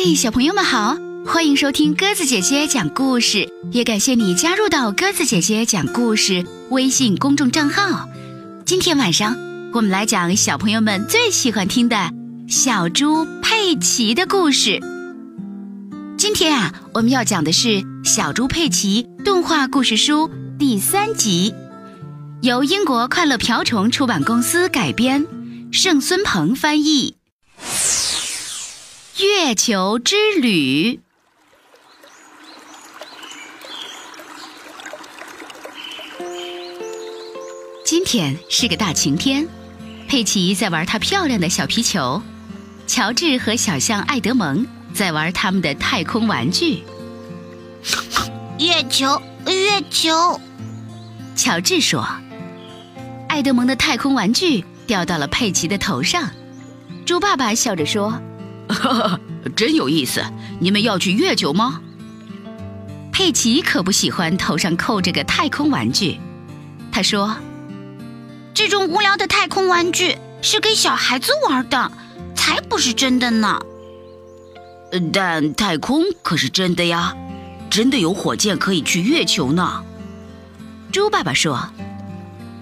嗨，小朋友们好，欢迎收听鸽子姐姐讲故事，也感谢你加入到鸽子姐姐讲故事微信公众账号。今天晚上我们来讲小朋友们最喜欢听的小猪佩奇的故事。今天啊，我们要讲的是《小猪佩奇》动画故事书第三集，由英国快乐瓢虫出版公司改编，盛孙鹏翻译。月球之旅。今天是个大晴天，佩奇在玩她漂亮的小皮球，乔治和小象爱德蒙在玩他们的太空玩具。月球，月球，乔治说：“爱德蒙的太空玩具掉到了佩奇的头上。”猪爸爸笑着说。哈哈，真有意思！你们要去月球吗？佩奇可不喜欢头上扣着个太空玩具，他说：“这种无聊的太空玩具是给小孩子玩的，才不是真的呢。”但太空可是真的呀，真的有火箭可以去月球呢。猪爸爸说。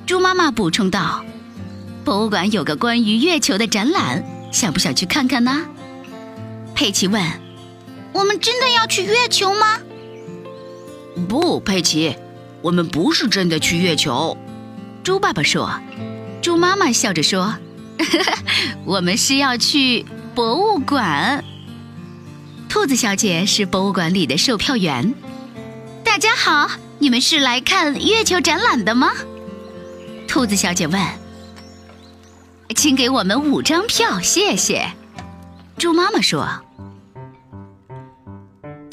猪妈妈补充道：“博物馆有个关于月球的展览，想不想去看看呢？”佩奇问：“我们真的要去月球吗？”“不，佩奇，我们不是真的去月球。”猪爸爸说。猪妈妈笑着说：“ 我们是要去博物馆。”兔子小姐是博物馆里的售票员。大家好，你们是来看月球展览的吗？兔子小姐问。“请给我们五张票，谢谢。”猪妈妈说。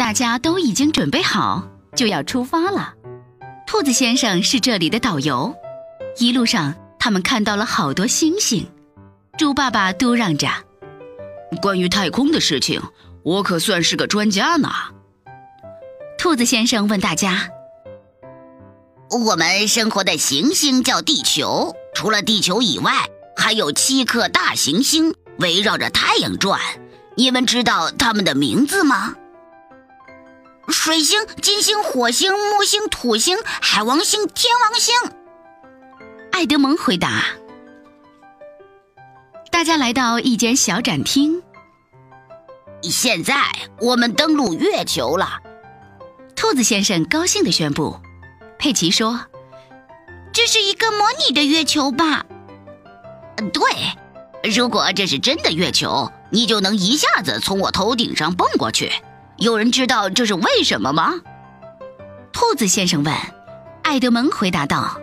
大家都已经准备好，就要出发了。兔子先生是这里的导游。一路上，他们看到了好多星星。猪爸爸嘟囔着：“关于太空的事情，我可算是个专家呢。”兔子先生问大家：“我们生活的行星叫地球，除了地球以外，还有七颗大行星围绕着太阳转。你们知道它们的名字吗？”水星、金星、火星、木星、土星、海王星、天王星。爱德蒙回答。大家来到一间小展厅。现在我们登陆月球了，兔子先生高兴地宣布。佩奇说：“这是一个模拟的月球吧？”“对，如果这是真的月球，你就能一下子从我头顶上蹦过去。”有人知道这是为什么吗？兔子先生问。爱德蒙回答道：“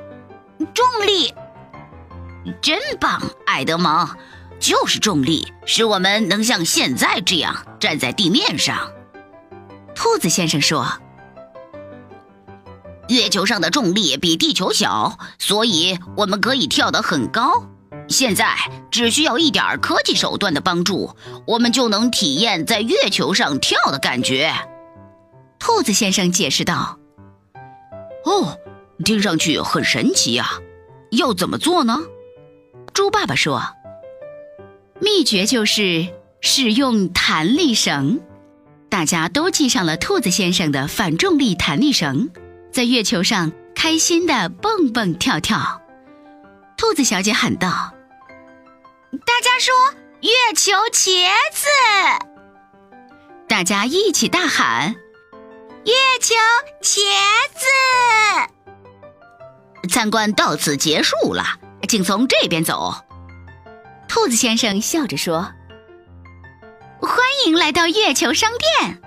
重力，真棒！爱德蒙，就是重力，使我们能像现在这样站在地面上。”兔子先生说：“月球上的重力比地球小，所以我们可以跳得很高。”现在只需要一点科技手段的帮助，我们就能体验在月球上跳的感觉。兔子先生解释道：“哦，听上去很神奇呀，要怎么做呢？”猪爸爸说：“秘诀就是使用弹力绳。”大家都系上了兔子先生的反重力弹力绳，在月球上开心的蹦蹦跳跳。兔子小姐喊道。大家说“月球茄子”，大家一起大喊“月球茄子”。参观到此结束了，请从这边走。兔子先生笑着说：“欢迎来到月球商店。”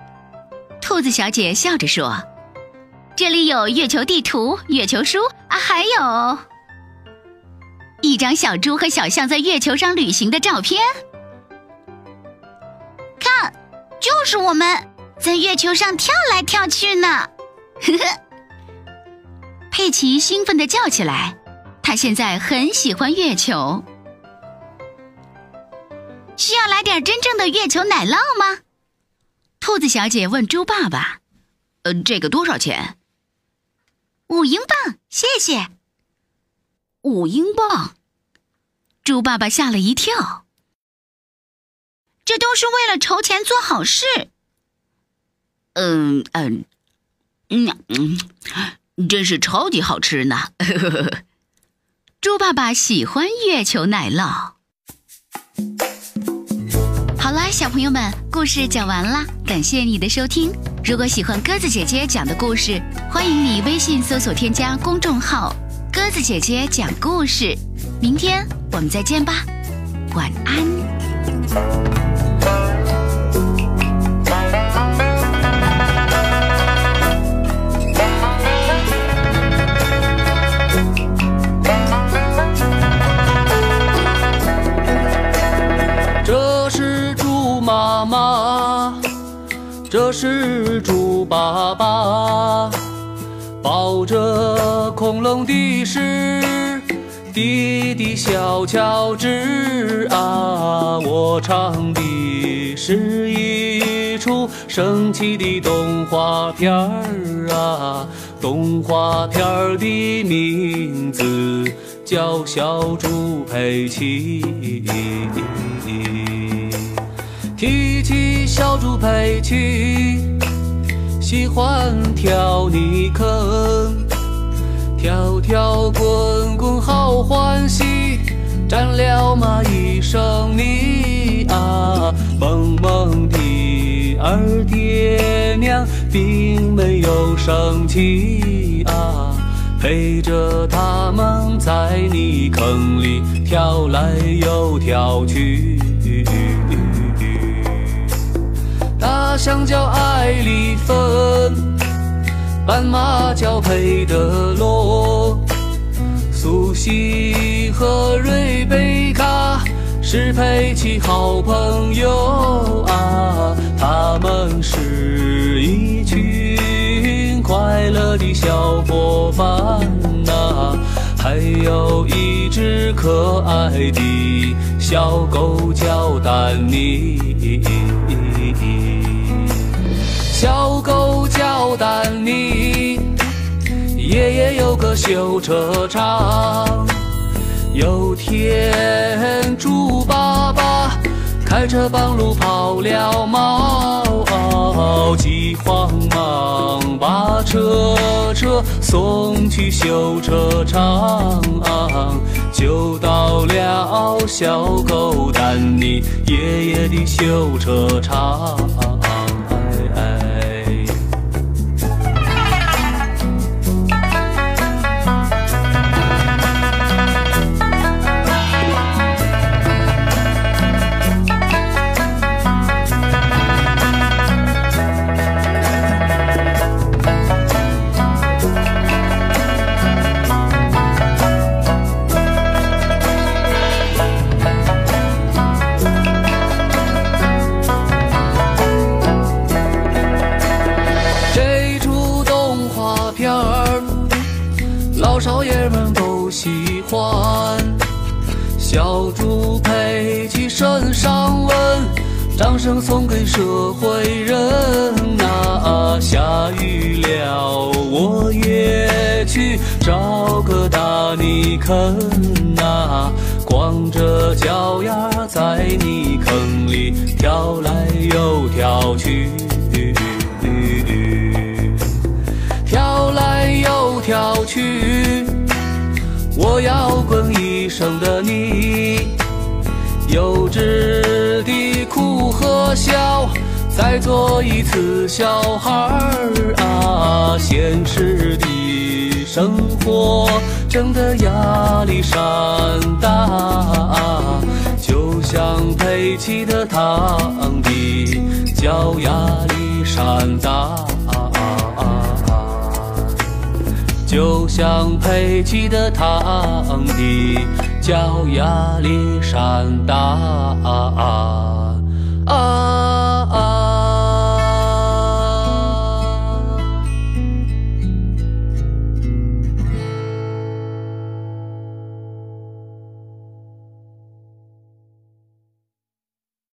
兔子小姐笑着说：“这里有月球地图、月球书啊，还有……”一张小猪和小象在月球上旅行的照片，看，就是我们在月球上跳来跳去呢。呵呵，佩奇兴奋地叫起来，他现在很喜欢月球。需要来点真正的月球奶酪吗？兔子小姐问猪爸爸。呃，这个多少钱？五英镑，谢谢。五英镑，猪爸爸吓了一跳。这都是为了筹钱做好事。嗯嗯嗯嗯，真是超级好吃呢！猪爸爸喜欢月球奶酪。好了，小朋友们，故事讲完了，感谢你的收听。如果喜欢鸽子姐姐讲的故事，欢迎你微信搜索添加公众号“鸽子姐姐讲故事”。明天我们再见吧，晚安。这是猪妈妈，这是猪爸爸，抱着恐龙的是弟弟小乔治啊！我唱的是一出神奇的动画片儿啊，动画片儿的名字叫小猪佩奇。提起小猪佩奇，喜欢跳泥坑，跳跳滚滚好欢喜，沾了嘛一身泥啊！萌萌的二爹娘并没有生气啊，陪着他们在泥坑里跳来又跳去。大象叫艾丽芬，斑马叫佩德罗，苏西和瑞贝卡是佩奇好朋友啊，他们是一群快乐的小伙伴呐、还有一只可爱的小狗叫丹尼。小狗叫丹尼，爷爷有个修车厂。有天猪爸爸开车半路跑了锚，急慌忙把车车送去修车厂，就到了小狗丹尼爷爷的修车厂。身上纹，掌声送给社会人呐、下雨了，我也去找个大泥坑呐、光着脚丫在泥坑里跳来又跳去。跳来又跳去，我要笑，再做一次小孩儿啊！现实的生活真的压力山大，就像佩奇的堂弟叫压力山大。就像佩奇的堂弟叫亚历山大啊啊！